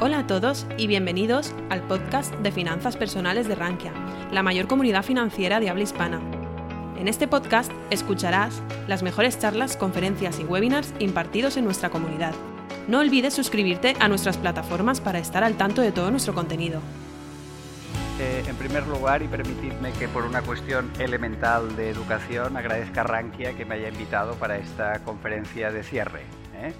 Hola a todos y bienvenidos al podcast de Finanzas Personales de Rankia, la mayor comunidad financiera de habla hispana. En este podcast escucharás las mejores charlas, conferencias y webinars impartidos en nuestra comunidad. No olvides suscribirte a nuestras plataformas para estar al tanto de todo nuestro contenido. Eh, en primer lugar, y permitidme que por una cuestión elemental de educación agradezca a Rankia que me haya invitado para esta conferencia de cierre. ¿eh?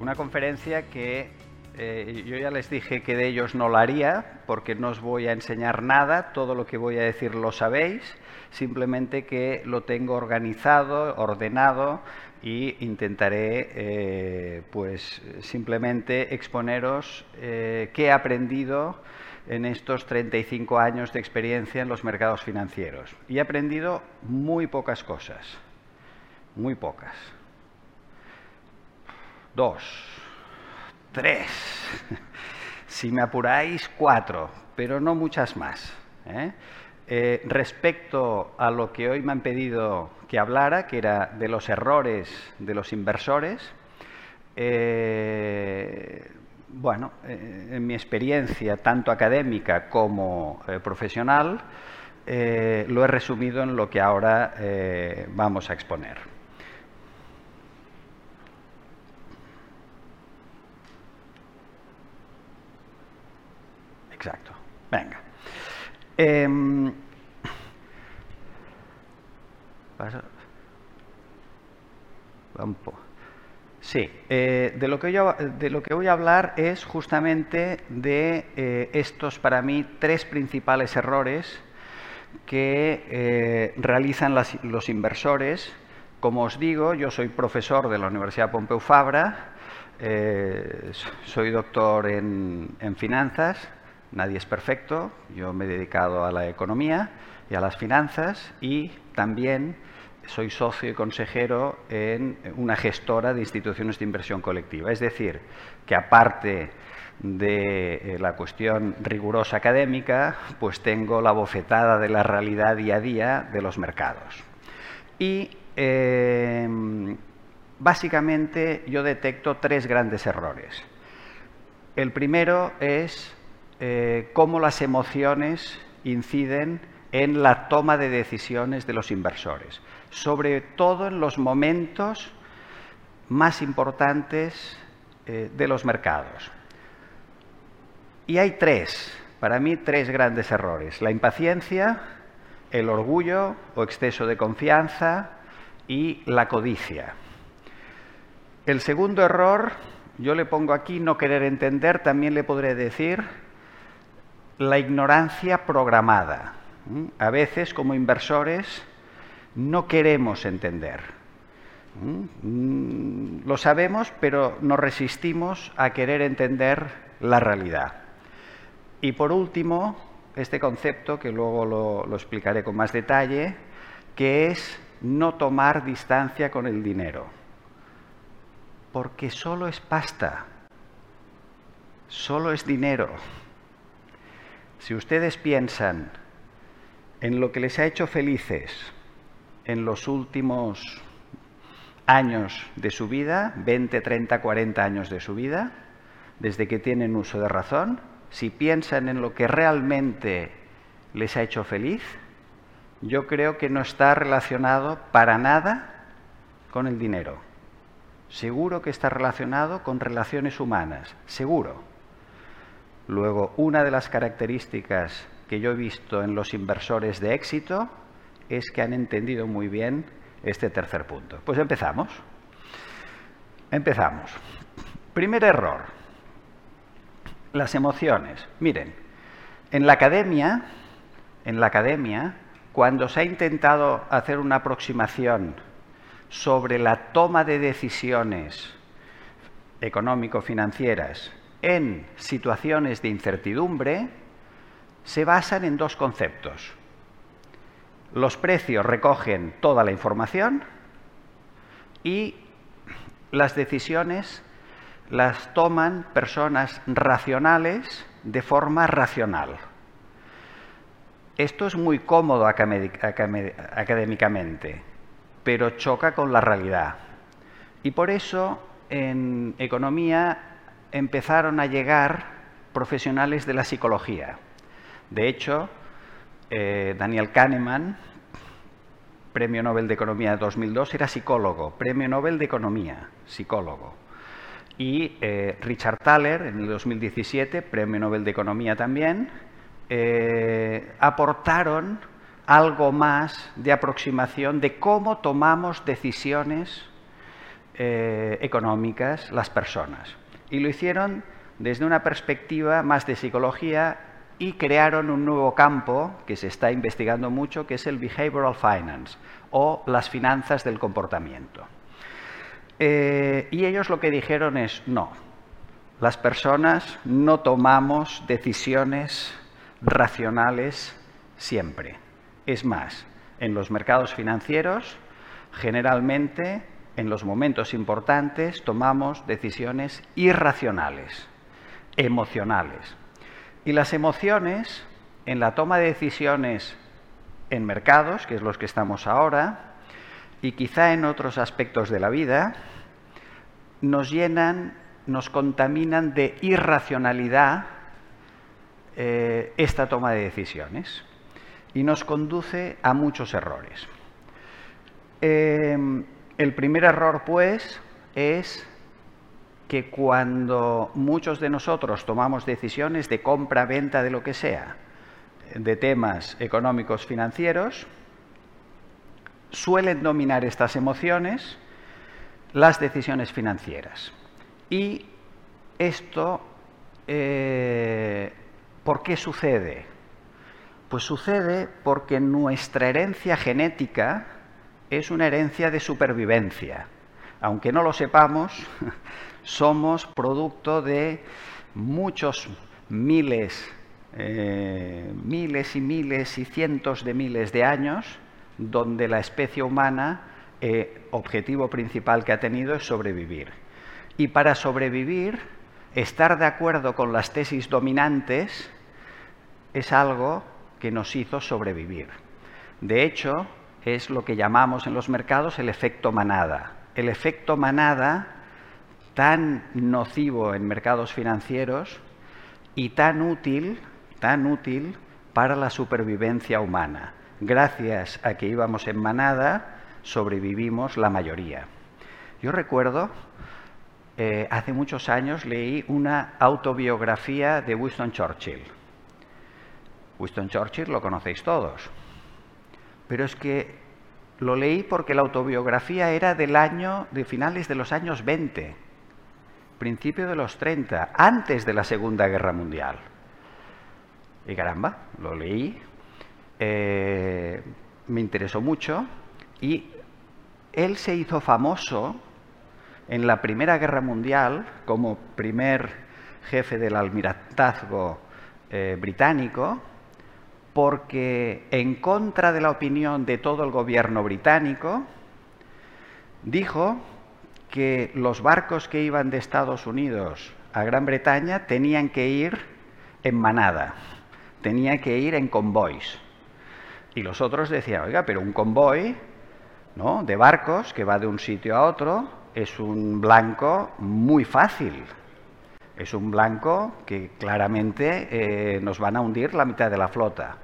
Una conferencia que eh, yo ya les dije que de ellos no lo haría, porque no os voy a enseñar nada, todo lo que voy a decir lo sabéis, simplemente que lo tengo organizado, ordenado y intentaré eh, pues simplemente exponeros eh, qué he aprendido en estos 35 años de experiencia en los mercados financieros. Y he aprendido muy pocas cosas, muy pocas. Dos tres. Si me apuráis, cuatro, pero no muchas más. ¿eh? Eh, respecto a lo que hoy me han pedido que hablara, que era de los errores de los inversores, eh, bueno, en mi experiencia tanto académica como profesional, lo he resumido en lo que ahora vamos a exponer. Exacto. Venga. Eh, Sí, eh, de, lo que yo, de, lo que voy a hablar es justamente de eh, estos, para mí, tres principales errores que eh, realizan los inversores. Como os digo, yo soy profesor de la Universidad Pompeu Fabra, soy doctor en finanzas Nadie es perfecto, yo me he dedicado a la economía y a las finanzas y también soy socio y consejero en una gestora de instituciones de inversión colectiva. Es decir, que aparte de eh, la cuestión rigurosa académica, pues tengo la bofetada de la realidad día a día de los mercados. Y em, básicamente yo detecto tres grandes errores. El primero es eh, cómo las emociones inciden en la toma de decisiones de los inversores, sobre todo en los momentos más importantes eh, de los mercados. Y hay tres, para mí tres grandes errores. La impaciencia, el orgullo o exceso de confianza y la codicia. El segundo error, yo le pongo aquí no querer entender, también le podré decir la ignorancia programada. A veces, como inversores, no queremos entender. Mm, lo sabemos, pero nos resistimos a querer entender la realidad. Y por último, este concepto, que luego lo, lo explicaré con más detalle, que es no tomar distancia con el dinero. Porque solo es pasta, solo es dinero. Si ustedes piensan en lo que les ha hecho felices en los últimos años de su vida, 20, 30, 40 años de su vida, desde que tienen uso de razón, si piensan en lo que realmente les ha hecho feliz, yo creo que no está relacionado para nada con el dinero. Seguro que está relacionado con relaciones humanas, seguro. Luego, una de las características que yo he visto en los inversores de éxito es que han entendido muy bien este tercer punto. Pues empezamos. Empezamos. Primer error. Las emociones. Miren, en la academia, en la academia, cuando se ha intentado hacer una aproximación sobre la toma de decisiones económico-financieras en situaciones de incertidumbre se basan en dos conceptos. Los precios recogen toda la información y las decisiones las toman personas racionales de forma racional. Esto es muy cómodo académicamente, pero choca con la realidad. Y por eso en economía empezaron a llegar profesionales de la psicología. De hecho, eh, Daniel Kahneman, Premio Nobel de Economía de 2002, era psicólogo, Premio Nobel de Economía, psicólogo. Y eh, Richard Thaler, en el 2017, Premio Nobel de Economía también, eh, aportaron algo más de aproximación de cómo tomamos decisiones económicas las personas. Y lo hicieron desde una perspectiva más de psicología y crearon un nuevo campo que se está investigando mucho, que es el behavioral finance o las finanzas del comportamiento. Eh, y ellos lo que dijeron es, no, las personas no tomamos decisiones racionales siempre. Es más, en los mercados financieros, generalmente, en los momentos importantes, tomamos decisiones irracionales, emocionales. Y las emociones en la toma de decisiones en mercados, que es los que estamos ahora, y quizá en otros aspectos de la vida, nos llenan, nos contaminan de irracionalidad eh, esta toma de decisiones y nos conduce a muchos errores. Em, el primer error, pues, es que cuando muchos de nosotros tomamos decisiones de compra, venta, de lo que sea, de temas económicos financieros, suelen dominar estas emociones las decisiones financieras. Y esto, eh, ¿por qué sucede? Pues sucede porque nuestra herencia genética es una herencia de supervivencia. Aunque no lo sepamos, somos producto de muchos miles, eh, miles y miles y cientos de miles de años, donde la especie humana, eh, objetivo principal que ha tenido es sobrevivir. Y para sobrevivir, estar de acuerdo con las tesis dominantes es algo que nos hizo sobrevivir. De hecho, es lo que llamamos en los mercados el efecto manada. El efecto manada tan nocivo en mercados financieros y tan útil, tan útil para la supervivencia humana. Gracias a que íbamos en manada, sobrevivimos la mayoría. Yo recuerdo, eh, hace muchos años leí una autobiografía de Winston Churchill. Winston Churchill lo conocéis todos. Pero es que lo leí porque la autobiografía era del año, de finales de los años 20 principio de los 30, antes de la Segunda Guerra Mundial. Y caramba, lo leí, eh, me interesó mucho y él se hizo famoso en la Primera Guerra Mundial como primer jefe del almirantazgo eh, británico porque en contra de la opinión de todo el gobierno británico dijo que los barcos que iban de Estados Unidos a Gran Bretaña tenían que ir en manada, tenían que ir en convoys. Y los otros decían, oiga, pero un convoy ¿no? de barcos que va de un sitio a otro es un blanco muy fácil. Es un blanco que claramente eh, nos van a hundir la mitad de la flota.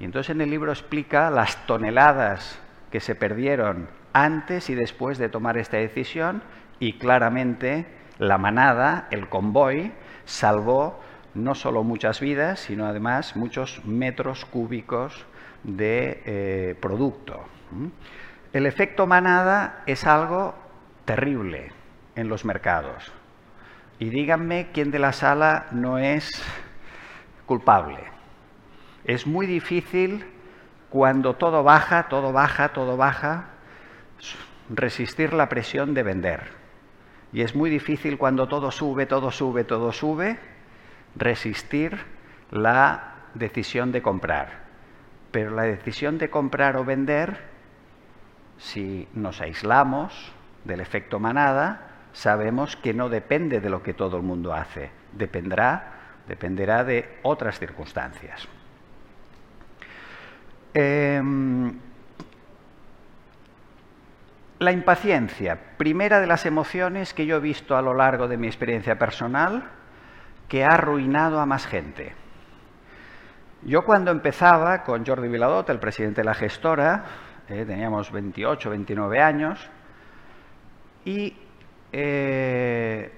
Y entonces en el libro explica las toneladas que se perdieron antes y después de tomar esta decisión y claramente la manada, el convoy, salvó no solo muchas vidas, sino además muchos metros cúbicos de eh, producto. El efecto manada es algo terrible en los mercados. Y díganme quién de la sala no es culpable. Es muy difícil cuando todo baja, todo baja, todo baja, resistir la presión de vender. Y es muy difícil cuando todo sube, todo sube, todo sube, resistir la decisión de comprar. Pero la decisión de comprar o vender, si nos aislamos del efecto manada, sabemos que no depende de lo que todo el mundo hace, dependerá, dependerá de otras circunstancias. Em, la impaciencia, primera de las emociones que yo he visto a lo largo de mi experiencia personal que ha arruinado a más gente. Yo cuando empezaba con Jordi Viladot, el presidente de la gestora, eh, teníamos 28, 29 años, y eh,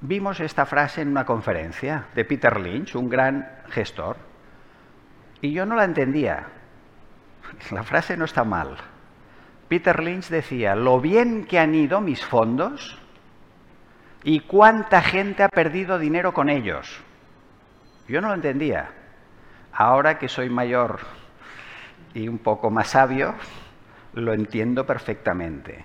vimos esta frase en una conferencia de Peter Lynch, un gran gestor, y yo no la entendía. La frase no está mal. Peter Lynch decía, lo bien que han ido mis fondos y cuánta gente ha perdido dinero con ellos. Yo no lo entendía. Ahora que soy mayor y un poco más sabio, lo entiendo perfectamente.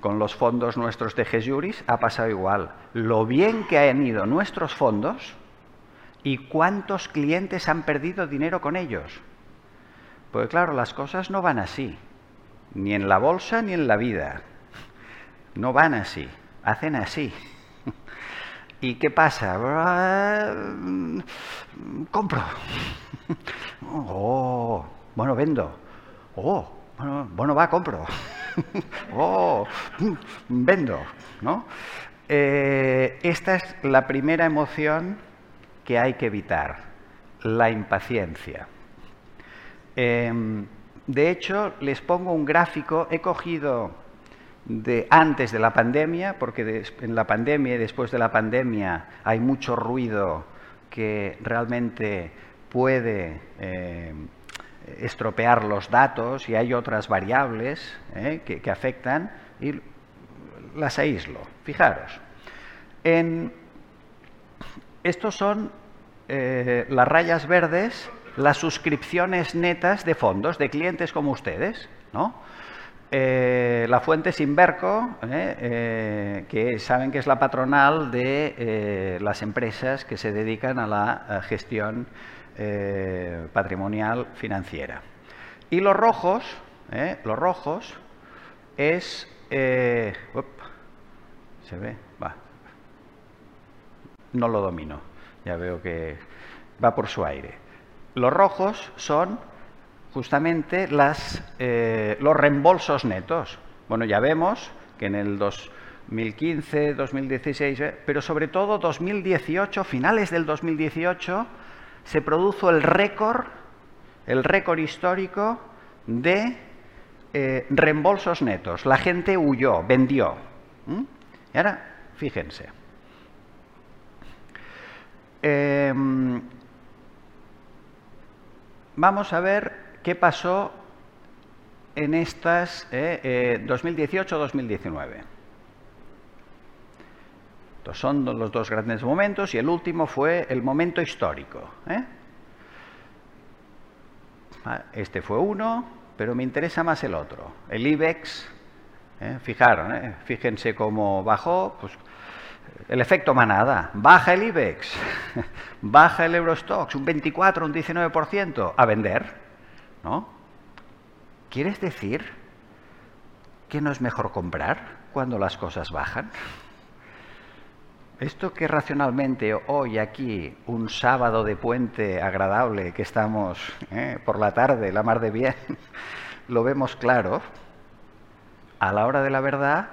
Con los fondos nuestros de Gejuris ha pasado igual. Lo bien que han ido nuestros fondos y cuántos clientes han perdido dinero con ellos. Porque claro, las cosas no van así. Ni en la bolsa ni en la vida. No van así. Hacen así. ¿Y qué pasa? Compro. Oh, bueno, vendo. Oh, bueno, bueno va, compro. Oh, vendo. ¿no? Eh, esta es la primera emoción que hay que evitar, la impaciencia. Em, de hecho, les pongo un gráfico, he cogido de antes de la pandemia, porque en la pandemia y después de la pandemia hay mucho ruido que realmente puede eh, estropear los datos y hay otras variables eh, que, afectan y las aíslo. Fijaros, en, estos son eh, las rayas verdes, las suscripciones netas de fondos de clientes como ustedes, ¿no? Eh, la fuente es Inverco, eh, eh, que saben que es la patronal de las empresas que se dedican a la gestión patrimonial financiera. Y los rojos, los rojos es... ¿Se ve? Va. No lo domino. Ya veo que va por su aire. Los rojos son justamente las, eh, los reembolsos netos. Bueno, ya vemos que en el 2015, 2016, eh, pero sobre todo 2018, finales del 2018, se produjo el récord, el récord histórico de eh, reembolsos netos. La gente huyó, vendió. Y ahora, fíjense. Vamos a ver ¿Qué pasó en estas 2018-2019? Eh, Estos son los dos grandes momentos y el último fue el momento histórico. ¿eh? Ah, este fue uno, pero me interesa más el otro. El IBEX, ¿eh? fijaron, fíjense cómo bajó, pues el efecto manada. Baja el IBEX, baja el Eurostox, un 24, un 19%, a vender. ¿no? ¿Quieres decir que no es mejor comprar cuando las cosas bajan? Esto que racionalmente hoy aquí, un sábado de puente agradable que estamos ¿eh? por la tarde, la mar de bien, lo vemos claro, a la hora de la verdad,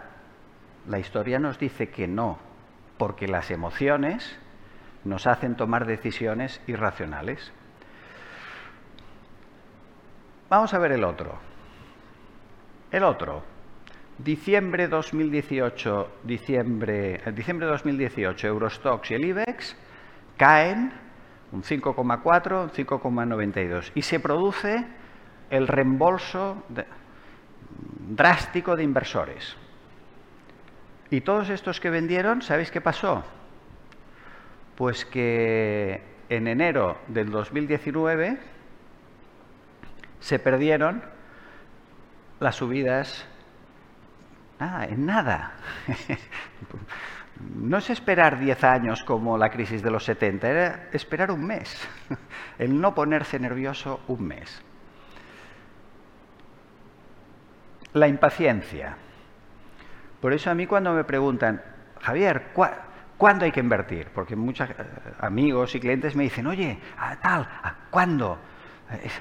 la historia nos dice que no, porque las emociones nos hacen tomar decisiones irracionales. Vamos a ver el otro. El otro. Diciembre 2018, diciembre, eh, diciembre 2018, Eurostox y el IBEX caen un 5,4, un 5,92 y se produce el reembolso drástico de inversores. Y todos estos que vendieron, ¿sabéis qué pasó? Pues que en enero del 2019 se perdieron las subidas nada, en nada. no es esperar 10 años como la crisis de los 70, era esperar un mes, el no ponerse nervioso un mes. La impaciencia. Por eso a mí cuando me preguntan, Javier, ¿cuándo hay que invertir? Porque muchos eh, amigos y clientes me dicen, oye, tal, ¿cuándo?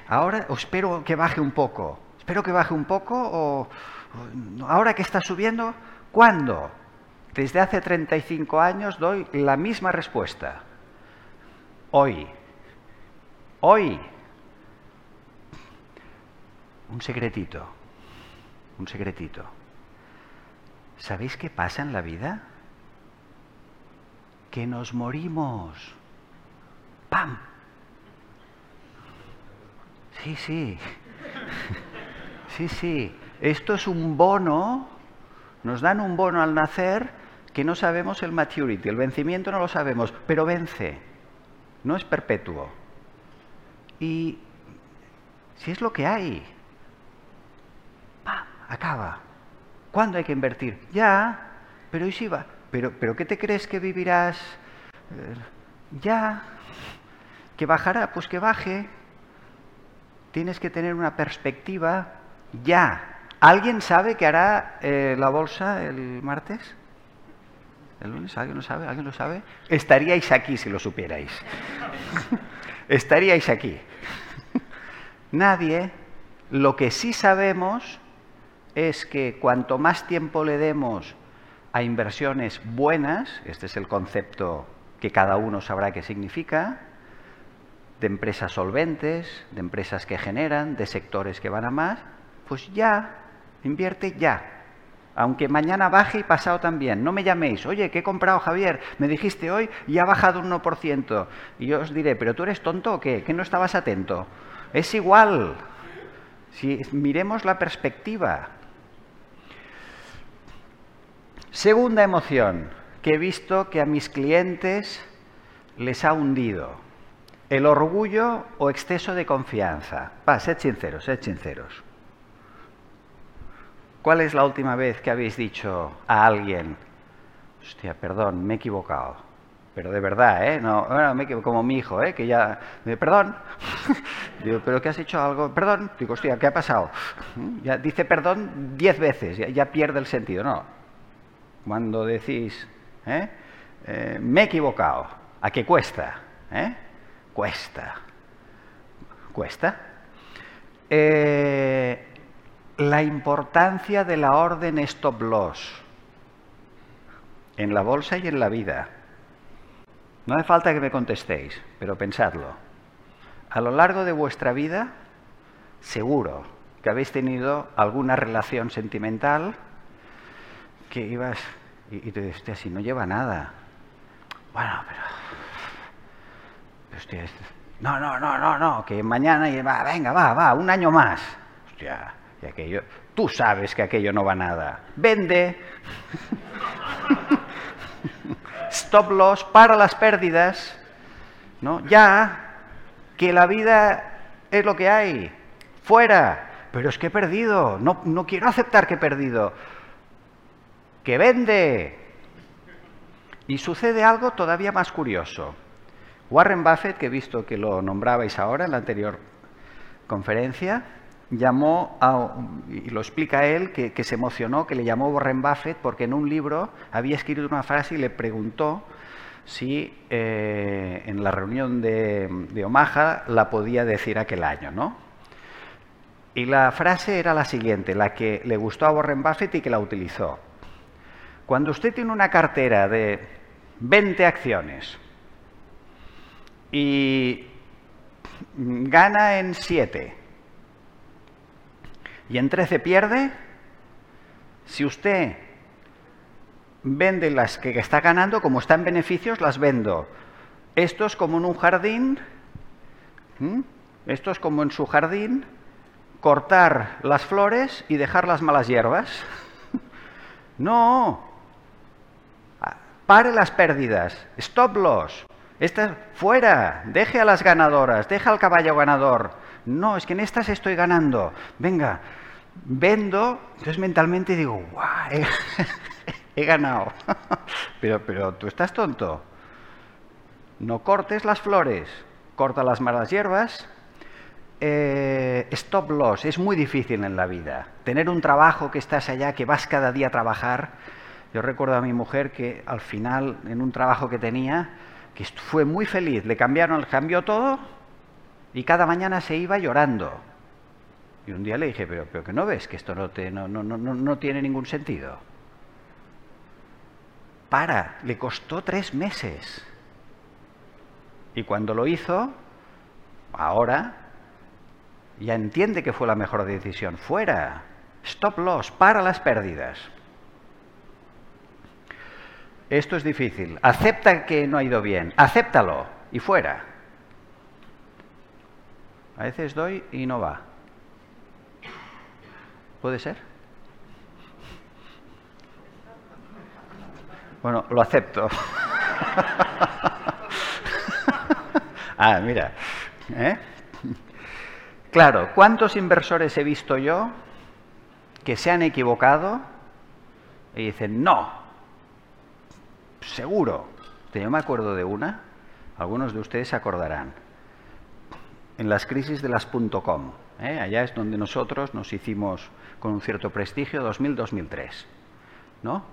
Ahora espero que baje un poco. Espero que baje un poco o, ahora que está subiendo, ¿cuándo? Desde hace 35 años doy la misma respuesta. hoy. Hoy. Un secretito. Un secretito. ¿Sabéis qué pasa en la vida? Que nos morimos. ¡Pam! Sí, sí. Sí, sí. Esto es un bono. Nos dan un bono al nacer que no sabemos el maturity, el vencimiento no lo sabemos, pero vence. No es perpetuo. Y si es lo que hay, ¡pam! acaba. ¿Cuándo hay que invertir? Ya, pero ¿y si va? ¿Pero, pero qué te crees que vivirás? Eh, ya. ¿Que bajará? Pues que baje. Tienes que tener una perspectiva ya. ¿Alguien sabe qué hará eh, la bolsa el martes? ¿El lunes? ¿Alguien lo sabe? ¿Alguien lo sabe? Estaríais aquí si lo supierais. Estaríais aquí. Nadie. Lo que sí sabemos es que cuanto más tiempo le demos a inversiones buenas, este es el concepto que cada uno sabrá qué significa, de empresas solventes, de empresas que generan, de sectores que van a más, pues ya, invierte ya. Aunque mañana baje y pasado también. No me llaméis, oye, ¿qué he comprado Javier? Me dijiste hoy y ha bajado un 1%. Y yo os diré, ¿pero tú eres tonto o qué? ¿Que no estabas atento? Es igual. Si miremos la perspectiva. Segunda emoción que he visto que a mis clientes les ha hundido. El orgullo o exceso de confianza. Va, sed sinceros, sed sinceros. ¿Cuál es la última vez que habéis dicho a alguien, hostia, perdón, me he equivocado? Pero de verdad, ¿eh? No, bueno, me como mi hijo, ¿eh? Que ya, perdón. Digo, ¿pero qué has hecho algo? Perdón. Digo, hostia, ¿qué ha pasado? Ya dice perdón diez veces, ya pierde el sentido. No, cuando decís, ¿eh? Eh, me he equivocado, ¿a qué cuesta? ¿Eh? Cuesta. ¿Cuesta? la importancia de la orden stop loss en la bolsa y en la vida. No hace falta que me contestéis, pero pensadlo. A lo largo de vuestra vida, seguro que habéis tenido alguna relación sentimental que ibas y, te dices, si no lleva nada. Bueno, pero... Hostia, no, no, no, no, no, que mañana y va, venga, va, va, un año más. Hostia, y aquello, tú sabes que aquello no va nada. Vende. Stop loss para las pérdidas. ¿No? Ya, que la vida es lo que hay. Fuera. Pero es que he perdido. No, no quiero aceptar que he perdido que vende. Y sucede algo todavía más curioso. Warren Buffett, que he visto que lo nombrabais ahora en la anterior conferencia, llamó a, y lo explica él, que, se emocionó, que le llamó Warren Buffett porque en un libro había escrito una frase y le preguntó si eh, en la reunión de, de, Omaha la podía decir aquel año, ¿no? Y la frase era la siguiente, la que le gustó a Warren Buffett y que la utilizó. Cuando usted tiene una cartera de 20 acciones y gana en 7 y en 13 pierde, si usted vende las que está ganando, como está en beneficios, las vendo. Esto es como en un jardín, esto es como en su jardín, cortar las flores y dejar las malas hierbas. no, pare las pérdidas, stop loss, estas fuera, deje a las ganadoras, deja al caballo ganador. No, es que en estas estoy ganando. Venga, vendo, entonces mentalmente digo, guau, he, ganado. pero, pero tú estás tonto. No cortes las flores, corta las malas hierbas. Eh, stop loss es muy difícil en la vida. Tener un trabajo que estás allá, que vas cada día a trabajar, yo recuerdo a mi mujer que al final, en un trabajo que tenía, que fue muy feliz, le cambiaron, cambió todo y cada mañana se iba llorando. Y un día le dije, pero, pero que no ves que esto no, te, no, no, no, no tiene ningún sentido. Para, le costó tres meses. Y cuando lo hizo, ahora, ya entiende que fue la mejor decisión. Fuera, stop loss, para las pérdidas. Esto es difícil. Acepta que no ha ido bien, acéptalo y fuera. A veces doy y no va. ¿Puede ser? Bueno, lo acepto. ah, mira. ¿eh? Claro, ¿cuántos inversores he visto yo que se han equivocado y dicen, no, seguro? Yo me acuerdo de una, algunos de ustedes se acordarán, en las crisis de las .com. ¿eh? Allá es donde nosotros nos hicimos con un cierto prestigio 2000-2003. ¿No?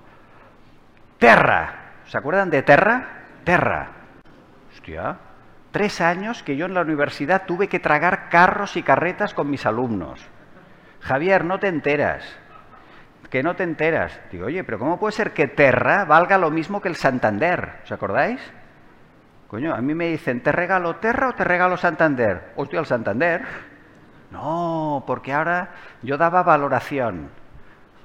Terra. ¿Se acuerdan de Terra? Terra. Hostia. Tres años que yo en la universidad tuve que tragar carros y carretas con mis alumnos. Javier, no te enteras. Que no te enteras. Digo, oye, pero ¿cómo puede ser que Terra valga lo mismo que el Santander? ¿Os acordáis? Coño, a mí me dicen, ¿te regalo Terra o te regalo Santander? Hostia, el Santander. No, porque ahora yo daba valoración,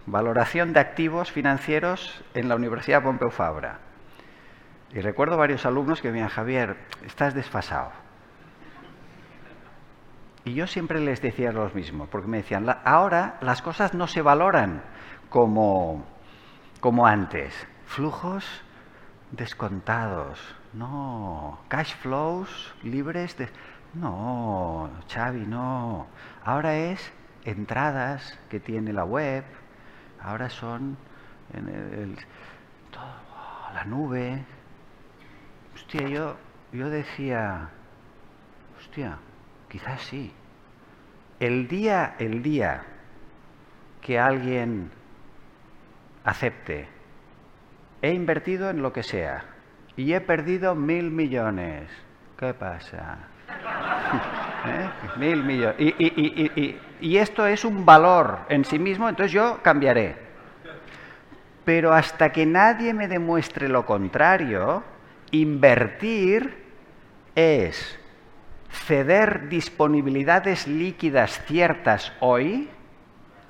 valoración de activos financieros en la Universidad Pompeu Fabra. Y recuerdo varios alumnos que me decían, Javier, estás desfasado. Y yo siempre les decía lo mismo, porque me decían, ahora las cosas no se valoran como, como antes. Flujos descontados, no. Cash flows libres de... No, Xavi, no. Ahora es entradas que tiene la web, ahora son en el, todo, la nube. Hostia, yo, yo decía, hostia, quizás sí. El día, el día que alguien acepte, he invertido en lo que sea y he perdido mil millones. ¿Qué pasa? ¿Eh? Mil millones. Y, esto es un valor en sí mismo, entonces yo cambiaré. Pero hasta que nadie me demuestre lo contrario, invertir es ceder disponibilidades líquidas ciertas hoy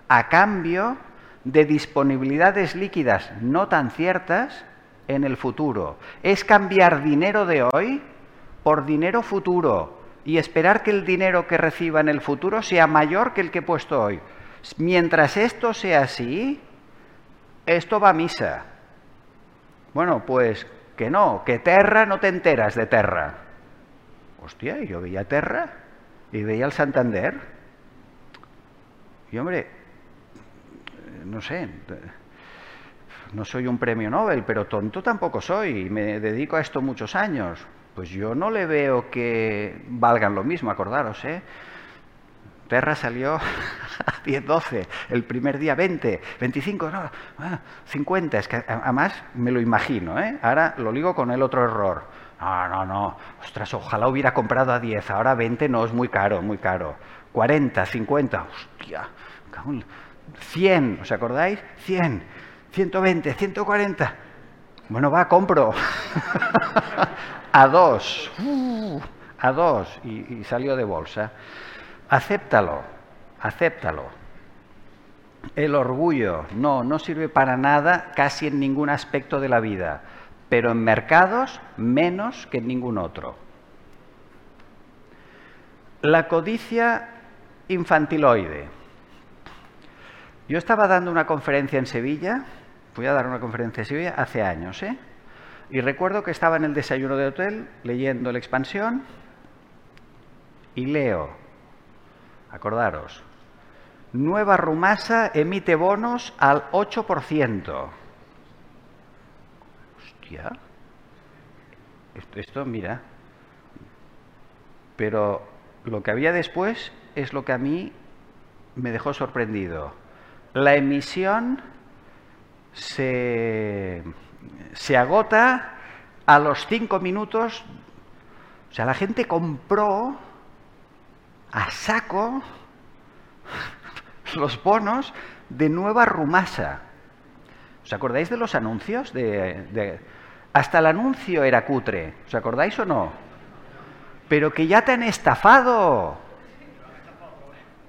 a cambio de disponibilidades líquidas no tan ciertas en el futuro. Es cambiar dinero de hoy por dinero futuro y esperar que el dinero que reciba en el futuro sea mayor que el que he puesto hoy. Mientras esto sea así, esto va a misa. Bueno, pues que no, que Terra no te enteras de Terra. Hostia, yo veía Terra y veía el Santander. Y hombre, no sé, no soy un premio Nobel, pero tonto tampoco soy, me dedico a esto muchos años. Pues yo no le veo que valgan lo mismo, acordaros, ¿eh? Terra salió a 10, 12, el primer día 20, 25, no, 50, ah, es que además me lo imagino, ¿eh? Ahora lo ligo con el otro error. No, no, no, ostras, ojalá hubiera comprado a 10, ahora 20 no es muy caro, muy caro. 40, 50, hostia, 100, ¿os acordáis? 100, 120, 140. Bueno, va, compro. a dos, uh, a dos, y, salió de bolsa. Acéptalo, acéptalo. El orgullo, no, no sirve para nada casi en ningún aspecto de la vida, pero en mercados menos que en ningún otro. La codicia infantiloide. Yo estaba dando una conferencia en Sevilla, voy a dar una conferencia en Sevilla hace años, ¿eh? Y recuerdo que estaba en el desayuno de hotel leyendo la expansión y leo, acordaros, Nueva Rumasa emite bonos al 8%. Hostia. Esto, esto, mira. Pero lo que había después es lo que a mí me dejó sorprendido. La emisión se se agota a los cinco minutos. O sea, la gente compró a saco los bonos de Nueva Rumasa. ¿Os acordáis de los anuncios? De, Hasta el anuncio era cutre. ¿Os acordáis o no? pero que ya te han estafado.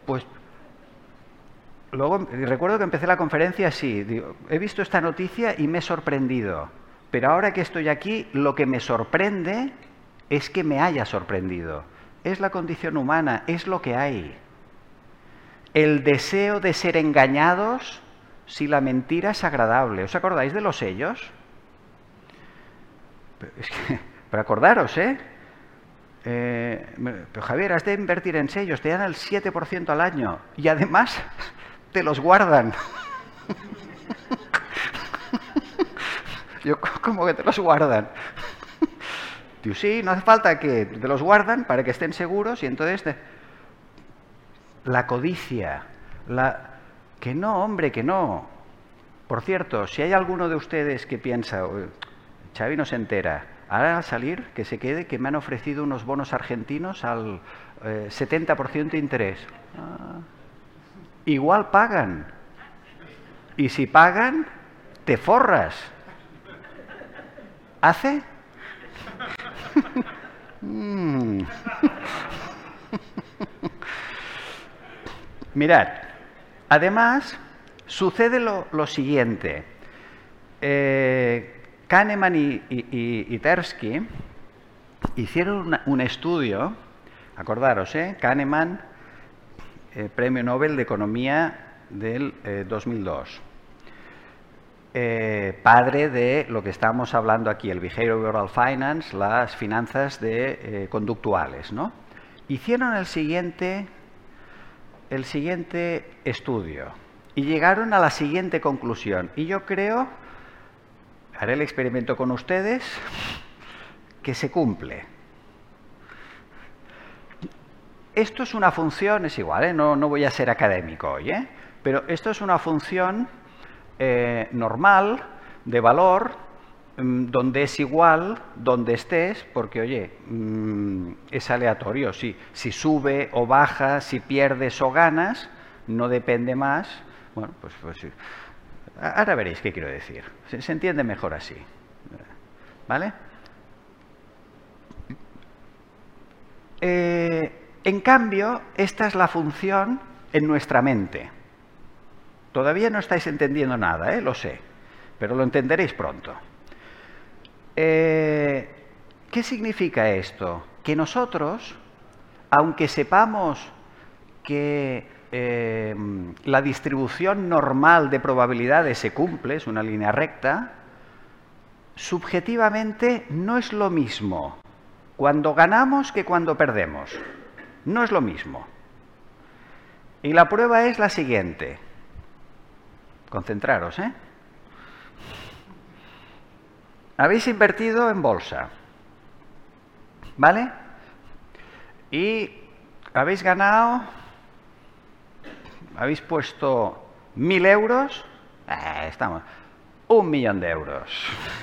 Pues luego recuerdo que empecé la conferencia así, he visto esta noticia y me he sorprendido, pero ahora que estoy aquí, lo que me sorprende es que me haya sorprendido. Es la condición humana, es lo que hay. El deseo de ser engañados si la mentira es agradable. ¿Os acordáis de los sellos? Es que, pero acordaros, ¿eh? eh pero Javier, has de invertir en sellos, te dan el 7% al año y además te los guardan. Yo, ¿cómo que te los guardan? Sí, no hace falta que te los guardan para que estén seguros y entonces la codicia, la que no, hombre, que no. Por cierto, si hay alguno de ustedes que piensa, Xavi no se entera, ahora al salir, que se quede, que me han ofrecido unos bonos argentinos al 70% eh, de interés. Ah, igual pagan. Y si pagan, te forras. ¿Hace? Mm. Mirad, además sucede lo, siguiente. Eh, Kahneman y, Tersky hicieron un estudio, acordaros, ¿eh? Kahneman, eh, Premio Nobel de Economía del 2002. Eh, padre de lo que estamos hablando aquí, el Behavioral Finance, las finanzas de, conductuales. ¿no? Hicieron el siguiente, el siguiente estudio y llegaron a la siguiente conclusión. Y yo creo haré el experimento con ustedes, que se cumple. Esto es una función, es igual, ¿eh? no, voy a ser académico hoy, ¿eh? pero esto es una función eh, normal de valor mm, donde es igual donde estés, porque oye, mm, es aleatorio, si, si sube o baja, si pierdes o ganas, no depende más. Bueno, pues, pues Ahora veréis qué quiero decir. Se, entiende mejor así. ¿Vale? Eh, en cambio, esta es la función en nuestra mente. Todavía no estáis entendiendo nada, ¿eh? lo sé, pero lo entenderéis pronto. Eh, ¿Qué significa esto? Que nosotros, aunque sepamos que eh, la distribución normal de probabilidades se cumple, es una línea recta, subjetivamente no es lo mismo cuando ganamos que cuando perdemos. No es lo mismo. Y la prueba es la siguiente. Concentraros, ¿eh? Habéis invertido en bolsa, ¿vale? Y habéis ganado habéis puesto mil euros, eh, estamos, un millón de euros.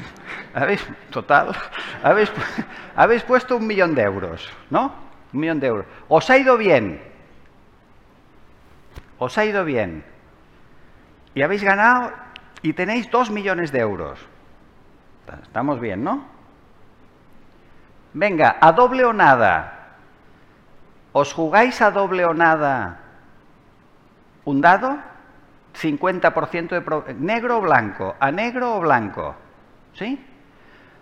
¿Habéis, total, habéis, habéis puesto un millón de euros, ¿no? Un millón de euros. Os ha ido bien. Os ha ido bien. Y habéis ganado y tenéis dos millones de euros. Estamos bien, ¿no? Venga, a doble o nada. ¿Os jugáis a doble o nada un dado, 50% de negro o blanco, a negro o blanco. ¿Sí?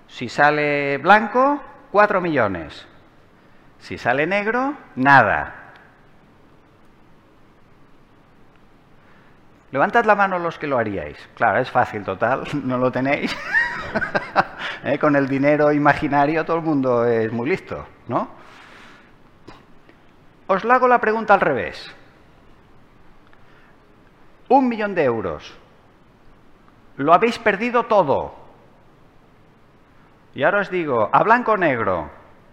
Si sale blanco, 4 millones. Si sale negro, nada. Levantad la mano los que lo haríais. Claro, es fácil, total, no lo tenéis. ¿Eh? Con el dinero imaginario todo el mundo es muy listo, ¿no? Os hago la pregunta al revés un millón de euros. Lo habéis perdido todo. Y ahora os digo, a blanco o negro,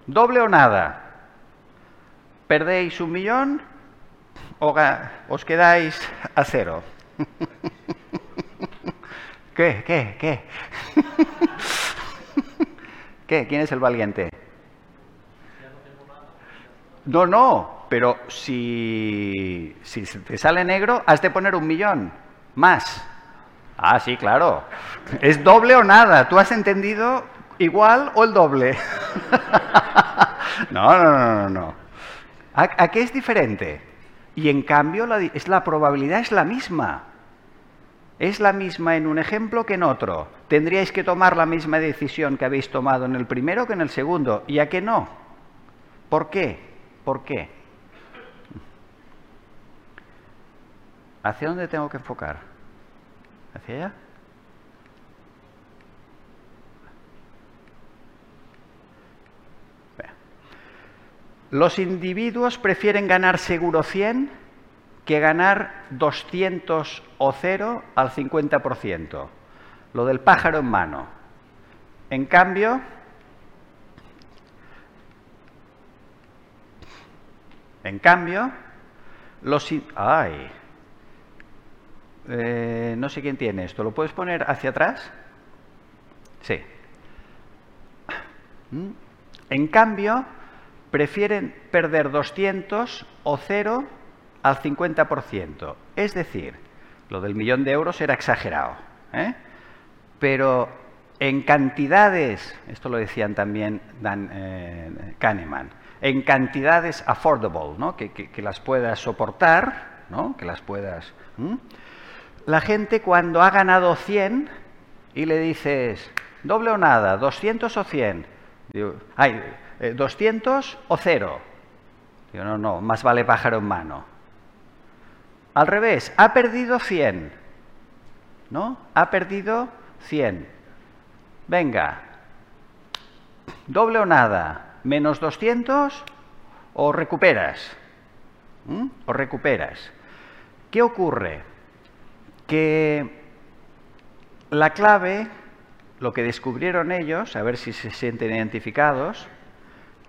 doble o nada. ¿Perdéis un millón o os quedáis a cero? ¿Qué? ¿Qué? ¿Qué? ¿Qué? ¿Quién es el valiente? No, no, pero si, te sale negro, has de poner un millón más. Ah, sí, claro. Es doble o nada. ¿Tú has entendido igual o el doble? no, no, no, no, no. ¿A, qué es diferente? Y en cambio es, la probabilidad es la misma. Es la misma en un ejemplo que en otro. Tendríais que tomar la misma decisión que habéis tomado en el primero que en el segundo. ¿Y a qué no? ¿Por qué? ¿Por qué? ¿Hacia dónde tengo que enfocar? ¿Hacia allá? Los individuos prefieren ganar seguro 100 que ganar 200 o 0 al 50%. Lo del pájaro en mano. En cambio, en cambio, los... ¡Ay! Eh, no sé quién tiene esto. ¿Lo puedes poner hacia atrás? Sí. ¿Mm? En cambio, prefieren perder 200 o 0 al 50%. Es decir, lo del millón de euros era exagerado, ¿eh? pero en cantidades, esto lo decían también Dan eh, Kahneman, en cantidades affordable, ¿no? que, las puedas soportar, ¿no? que las puedas... La gente cuando ha ganado 100 y le dices, doble o nada, 200 o 100, digo, ay, 200 eh, o 0. Digo, no, no, más vale pájaro en mano. Al revés, ha perdido 100. ¿No? Ha perdido 100. Venga, doble o nada, menos 200 o recuperas. ¿Mm? O recuperas. ¿Qué ocurre? Que la clave, lo que descubrieron ellos, a ver si se sienten identificados,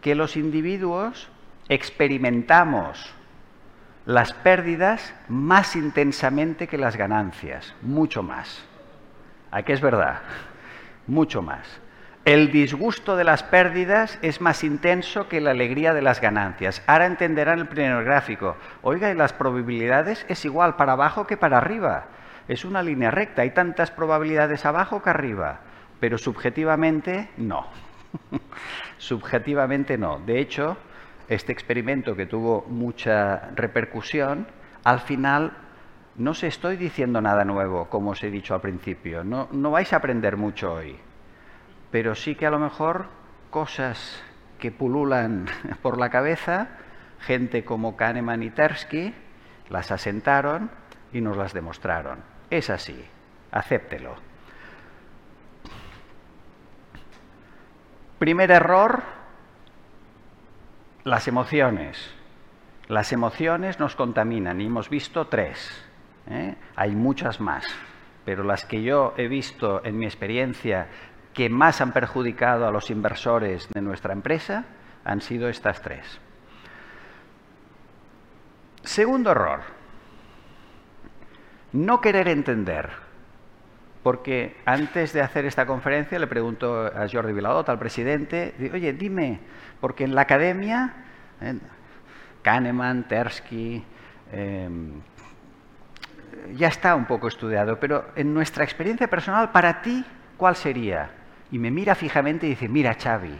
que los individuos experimentamos las pérdidas más intensamente que las ganancias, mucho más. Aquí es verdad, mucho más. El disgusto de las pérdidas es más intenso que la alegría de las ganancias. Ahora entenderán el primer gráfico. Oiga, y las probabilidades es igual para abajo que para arriba. Es una línea recta, hay tantas probabilidades abajo que arriba, pero subjetivamente no. Subjetivamente no. De hecho, este experimento que tuvo mucha repercusión, al final no se estoy diciendo nada nuevo, como os he dicho al principio. No, no vais a aprender mucho hoy. Pero sí que a lo mejor cosas que pululan por la cabeza, gente como Kahneman y Tersky, las asentaron y nos las demostraron. Es así, acéptelo. Primer error, las emociones. Las emociones nos contaminan y hemos visto tres. ¿eh? Hay muchas más, pero las que yo he visto en mi experiencia que más han perjudicado a los inversores de nuestra empresa han sido estas tres. Segundo error, no querer entender. Porque antes de hacer esta conferencia le pregunto a Jordi Viladot, al presidente, oye, dime, porque en la academia, eh, Kahneman, Tersky, em, ya está un poco estudiado, pero en nuestra experiencia personal, para ti, ¿cuál sería? Y me mira fijamente y dice, mira, Xavi,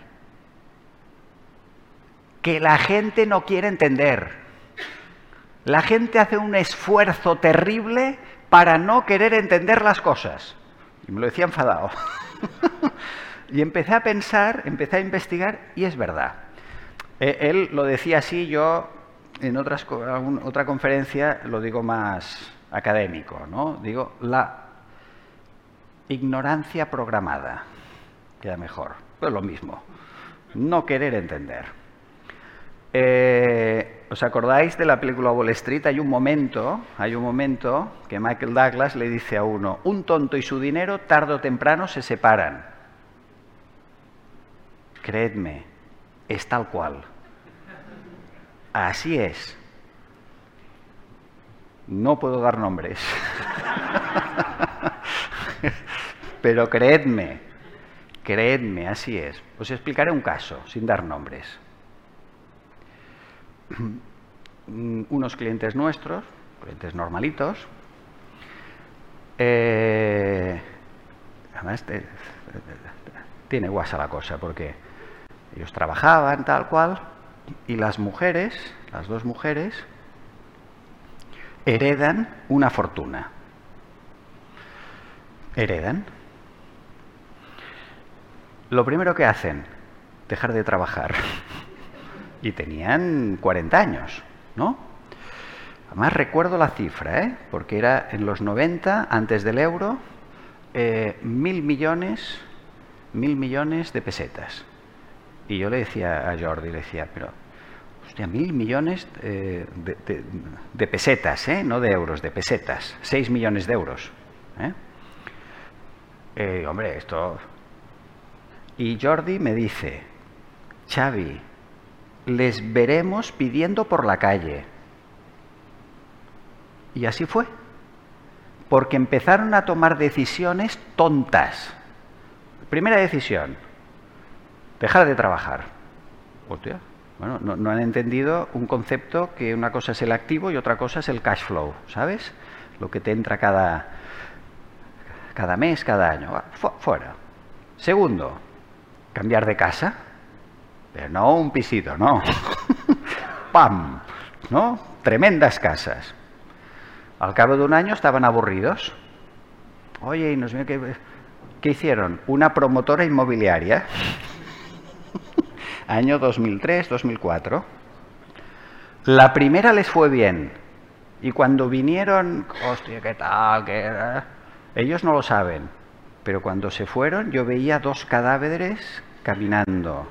que la gente no quiere entender. La gente hace un esfuerzo terrible para no querer entender las cosas. Y me lo decía enfadado. y empecé a pensar, empecé a investigar y es verdad. Eh, él lo decía así, yo en otra conferencia lo digo más académico, ¿no? Digo la ignorancia programada, queda mejor, pues lo mismo, no querer entender. Eh, ¿Os acordáis de la película Wall Street? Hay un momento, hay un momento que Michael Douglas le dice a uno, un tonto y su dinero tarde o temprano se separan. Creedme, es tal cual. Así es. No puedo dar nombres. Pero creedme, creedme, así es. Os explicaré un caso, sin dar nombres. unos clientes nuestros, clientes normalitos, eh, además tiene guasa la cosa porque Ellos trabajaban tal cual y las mujeres, las dos mujeres, heredan una fortuna. Heredan. Lo primero que hacen, dejar de trabajar. Y tenían 40 años, ¿no? Además recuerdo la cifra, ¿eh? porque era en los 90, antes del euro, eh, mil millones, mil millones de pesetas. Y yo le decía a Jordi, le decía, pero, hostia, mil millones eh, de, pesetas, ¿eh? no de euros, de pesetas, seis millones de euros. ¿eh? hombre, esto... Y Jordi me dice, Xavi, les veremos pidiendo por la calle. Y así fue, porque empezaron a tomar decisiones tontas. Primera decisión, dejar de trabajar. Hostia, bueno, no, han entendido un concepto que una cosa es el activo y otra cosa es el cash flow, ¿sabes? Lo que te entra cada, cada mes, cada año. fuera. Segundo, cambiar de casa. Pero no un pisito, no. ¡Pam! ¿No? Tremendas casas. Al cabo de un año estaban aburridos. Oye, y nos ¿qué, ¿qué hicieron? Una promotora inmobiliaria año 2003, 2004. La primera les fue bien. Y cuando vinieron, hostia, ¿qué tal? ¿Qué Ellos no lo saben. Pero cuando se fueron, yo veía dos cadáveres caminando.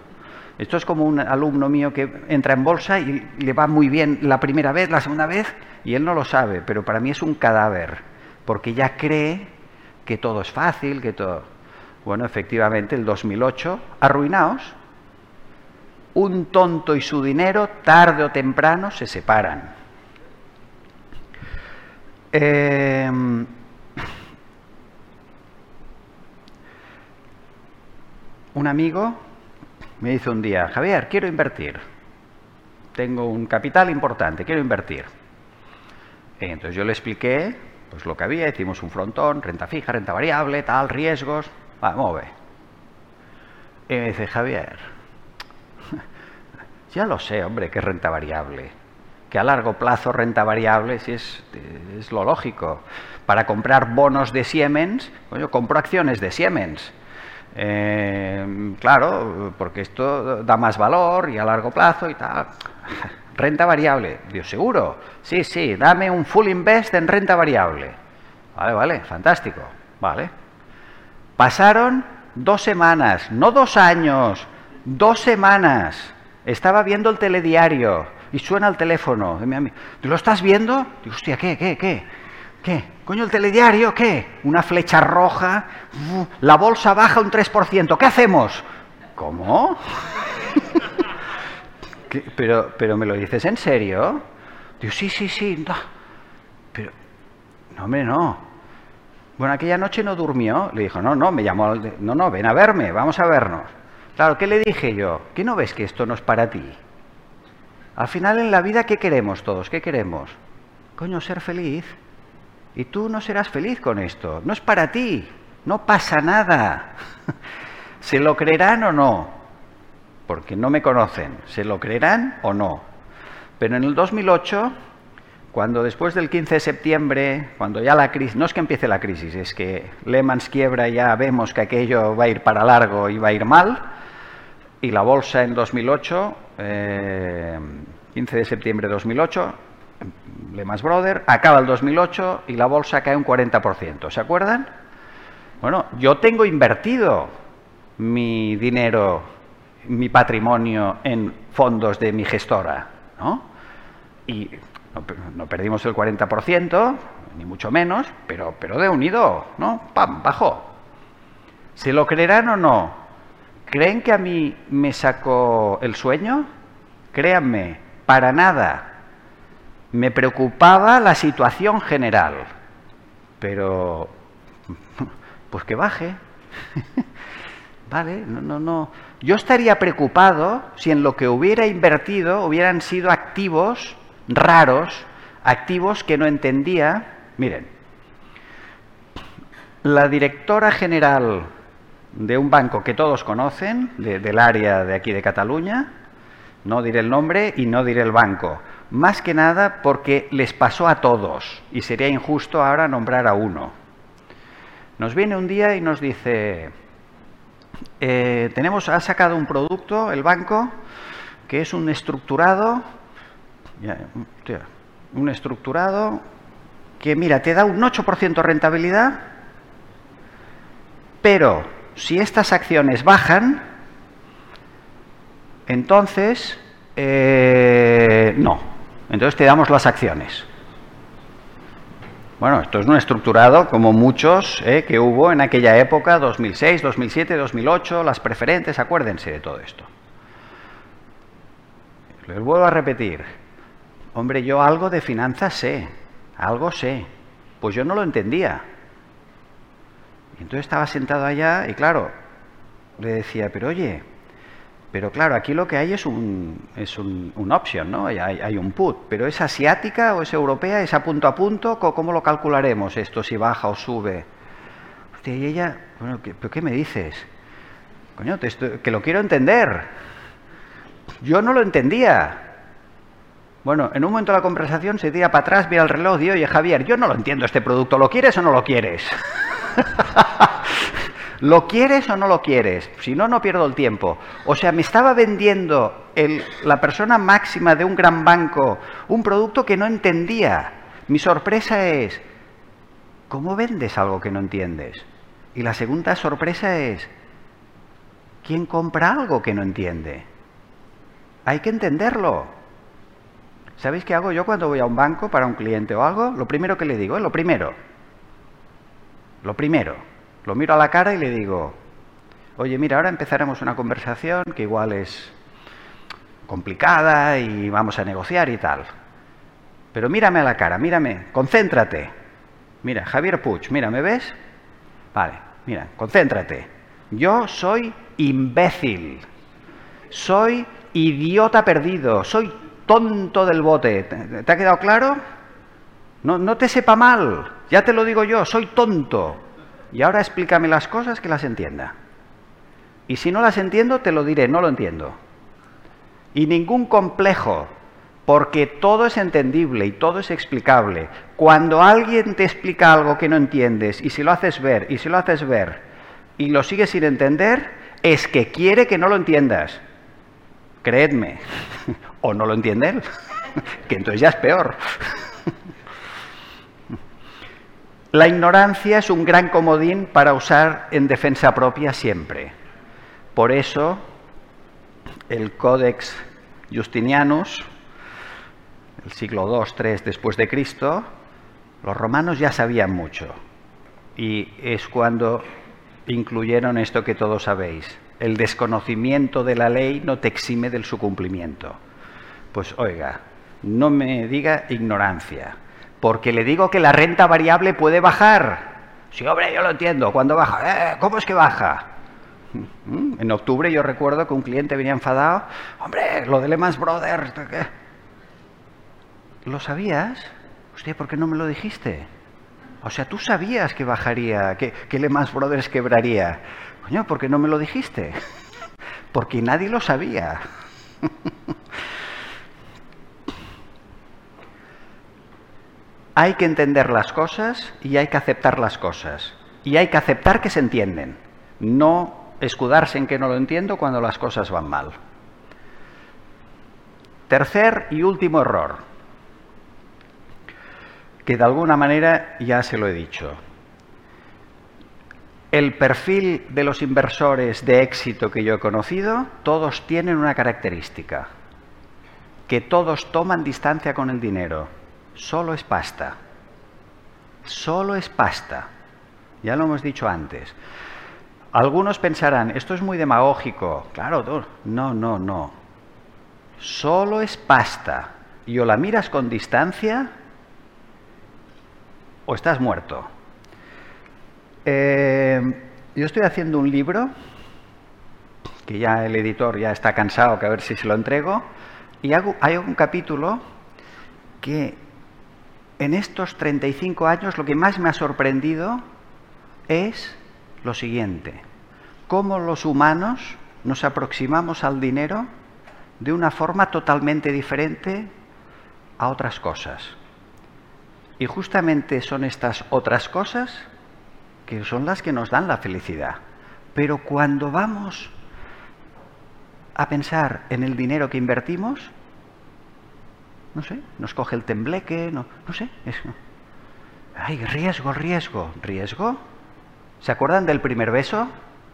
Esto es como un alumno mío que entra en bolsa y le va muy bien la primera vez, la segunda vez, y él no lo sabe, pero para mí es un cadáver, porque ya cree que todo es fácil, que todo... Bueno, efectivamente, el 2008, arruinaos, un tonto y su dinero, tarde o temprano, se separan. Em, un amigo me dice un día, Javier, quiero invertir. Tengo un capital importante, quiero invertir. Entonces yo le expliqué pues lo que había, hicimos un frontón, renta fija, renta variable, tal, riesgos, vamos a. Y me dice, Javier, ya lo sé, hombre, que es renta variable. Que a largo plazo renta variable si es, es lo lógico. Para comprar bonos de Siemens, yo compro acciones de Siemens. Eh, claro, porque esto da más valor y a largo plazo y tal. Renta variable. Dios, seguro. Sí, sí, dame un full invest en renta variable. Vale, vale, fantástico. Vale. Pasaron dos semanas, no dos años, dos semanas. Estaba viendo el telediario y suena el teléfono de mi amigo. ¿Lo estás viendo? Digo, hostia, ¿qué, qué, qué? ¿Qué? ¿Coño el telediario? ¿Qué? Una flecha roja. la bolsa baja un 3%. ¿Qué hacemos? ¿Cómo? pero, pero ¿me lo dices en serio? Digo, sí, sí, sí. No. Pero, no, hombre, no. Bueno, aquella noche no durmió. Le dijo, no, no, me llamó. No, no, ven a verme, vamos a vernos. Claro, ¿qué le dije yo? ¿Qué no ves que esto no es para ti? Al final en la vida, ¿qué queremos todos? ¿Qué queremos? Coño, ser feliz. Y tú no serás feliz con esto. No es para ti. No pasa nada. ¿Se lo creerán o no? Porque no me conocen. ¿Se lo creerán o no? Pero en el 2008, cuando después del 15 de septiembre, cuando ya la crisis, no es que empiece la crisis, es que Lehman quiebra ya vemos que aquello va a ir para largo y va a ir mal, y la bolsa en 2008, 15 eh, de septiembre de 2008, Lehman Brothers, acaba el 2008 y la bolsa cae un 40%. ¿Se acuerdan? Bueno, yo tengo invertido mi dinero, mi patrimonio en fondos de mi gestora, ¿no? Y no, perdimos el 40%, ni mucho menos, pero, pero de unido, ¿no? ¡Pam! Bajó. ¿Se lo creerán o no? ¿Creen que a mí me sacó el sueño? Créanme, para nada. Me preocupaba la situación general, pero pues que baje. vale, no, no, no. Yo estaría preocupado si en lo que hubiera invertido hubieran sido activos raros, activos que no entendía. Miren, la directora general de un banco que todos conocen, del área de aquí de Cataluña, no diré el nombre y no diré el banco, más que nada porque les pasó a todos y sería injusto ahora nombrar a uno. Nos viene un día y nos dice, eh, tenemos, ha sacado un producto, el banco, que es un estructurado, un estructurado que, mira, te da un 8% rentabilidad, pero si estas acciones bajan, entonces, eh, no, entonces te damos las acciones. Bueno, esto es un estructurado como muchos eh, que hubo en aquella época, 2006, 2007, 2008, las preferentes, acuérdense de todo esto. Les vuelvo a repetir, hombre, yo algo de finanzas sé, algo sé, pues yo no lo entendía. Y entonces estaba sentado allá y claro, le decía, pero oye, pero claro, aquí lo que hay es un, es un, option, ¿no? Hay, un put. Pero ¿es asiática o es europea? ¿Es a punto a punto? ¿Cómo lo calcularemos esto, si baja o sube? Y ella, bueno, ¿pero qué me dices? Coño, que lo quiero entender. Yo no lo entendía. Bueno, en un momento de la conversación se tira para atrás, mira el reloj y oye, Javier, yo no lo entiendo este producto, ¿lo quieres o no lo quieres? ¿Lo quieres o no lo quieres? Si no, no pierdo el tiempo. O sea, me estaba vendiendo la persona máxima de un gran banco un producto que no entendía. Mi sorpresa es, ¿cómo vendes algo que no entiendes? Y la segunda sorpresa es, ¿quién compra algo que no entiende? Hay que entenderlo. ¿Sabéis qué hago yo cuando voy a un banco para un cliente o algo? Lo primero que le digo, es lo primero. Lo primero lo miro a la cara y le digo, oye, mira, ahora empezaremos una conversación que igual es complicada y vamos a negociar y tal. Pero mírame a la cara, mírame, concéntrate. Mira, Javier Puig, mira, ¿me ves? Vale, mira, concéntrate. Yo soy imbécil. Soy idiota perdido. Soy tonto del bote. ¿Te, ha quedado claro? No, no te sepa mal. Ya te lo digo yo, soy tonto. Y ahora explícame las cosas que las entienda. Y si no las entiendo, te lo diré, no lo entiendo. Y ningún complejo, porque todo es entendible y todo es explicable. Cuando alguien te explica algo que no entiendes y si lo haces ver y si lo haces ver y lo sigues sin entender, es que quiere que no lo entiendas. Creedme. o no lo entiende él, que entonces ya es peor. La ignorancia es un gran comodín para usar en defensa propia siempre. Por eso, el Codex Justinianus, el siglo II-III después de Cristo, los romanos ya sabían mucho. Y es cuando incluyeron esto que todos sabéis. El desconocimiento de la ley no te exime del su cumplimiento. Pues oiga, no me diga ignorancia porque le digo que la renta variable puede bajar. Sí, hombre, yo lo entiendo. ¿Cuándo baja? Eh, ¿Cómo es que baja? Mm, en octubre yo recuerdo que un cliente venía enfadado. Hombre, lo de Lehman Brothers. ¿Lo sabías? Hostia, ¿por qué no me lo dijiste? O sea, tú sabías que bajaría, que, que Lehman Brothers quebraría. Coño, ¿por qué no me lo dijiste? Porque nadie lo sabía. Hay que entender las cosas y hay que aceptar las cosas. Y hay que aceptar que se entienden. No escudarse en que no lo entiendo cuando las cosas van mal. Tercer y último error, que de alguna manera ya se lo he dicho. El perfil de los inversores de éxito que yo he conocido, todos tienen una característica, que todos toman distancia con el dinero solo es pasta. Solo es pasta. Ya lo hemos dicho antes. Algunos pensarán, esto es muy demagógico. Claro, no, no, no. Solo es pasta. Y o la miras con distancia o estás muerto. Eh, yo estoy haciendo un libro que ya el editor ya está cansado que a ver si se lo entrego y hay un capítulo que en estos 35 años lo que más me ha sorprendido es lo siguiente. cómo los humanos nos aproximamos al dinero de una forma totalmente diferente a otras cosas. Y justamente son estas otras cosas que son las que nos dan la felicidad. Pero cuando vamos a pensar en el dinero que invertimos, no sé, nos coge el tembleque, no, no sé, es, ay, riesgo, riesgo, riesgo. ¿Se acuerdan del primer beso?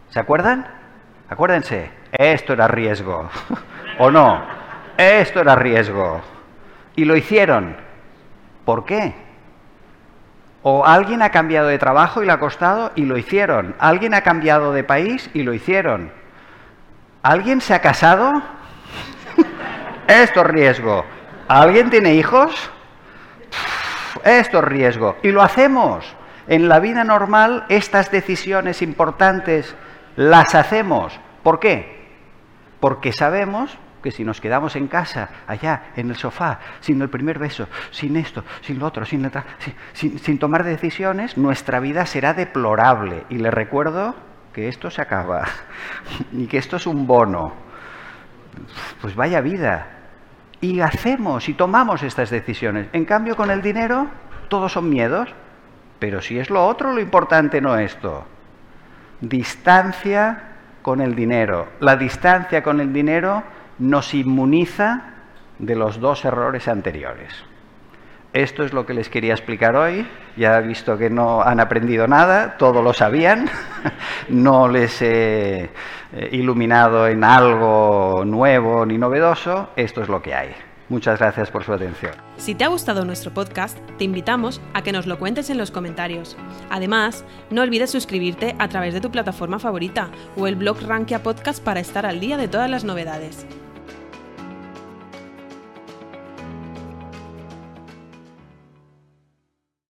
¿Se acuerdan? Acuérdense, esto era riesgo. ¿O no? Esto era riesgo. Y lo hicieron. ¿Por qué? O alguien ha cambiado de trabajo y le ha costado y lo hicieron. Alguien ha cambiado de país y lo hicieron. ¿Alguien se ha casado? Esto es riesgo. ¿Alguien tiene hijos? Esto es riesgo. Y lo hacemos. En la vida normal estas decisiones importantes las hacemos. ¿Por qué? Porque sabemos que si nos quedamos en casa, allá, en el sofá, sin el primer beso, sin esto, sin lo otro, sin, sin, sin tomar decisiones, nuestra vida será deplorable. Y le recuerdo que esto se acaba y que esto es un bono. Pues vaya vida. Y hacemos y tomamos estas decisiones. En cambio, con el dinero, todos son miedos. Pero si es lo otro, lo importante no esto. Distancia con el dinero. La distancia con el dinero nos inmuniza de los dos errores anteriores. Esto es lo que les quería explicar hoy. Ya he visto que no han aprendido nada, todo lo sabían. no les he eh, iluminado en algo nuevo ni novedoso. Esto es lo que hay. Muchas gracias por su atención. Si te ha gustado nuestro podcast, te invitamos a que nos lo cuentes en los comentarios. Además, no olvides suscribirte a través de tu plataforma favorita o el blog Rankia Podcast para estar al día de todas las novedades.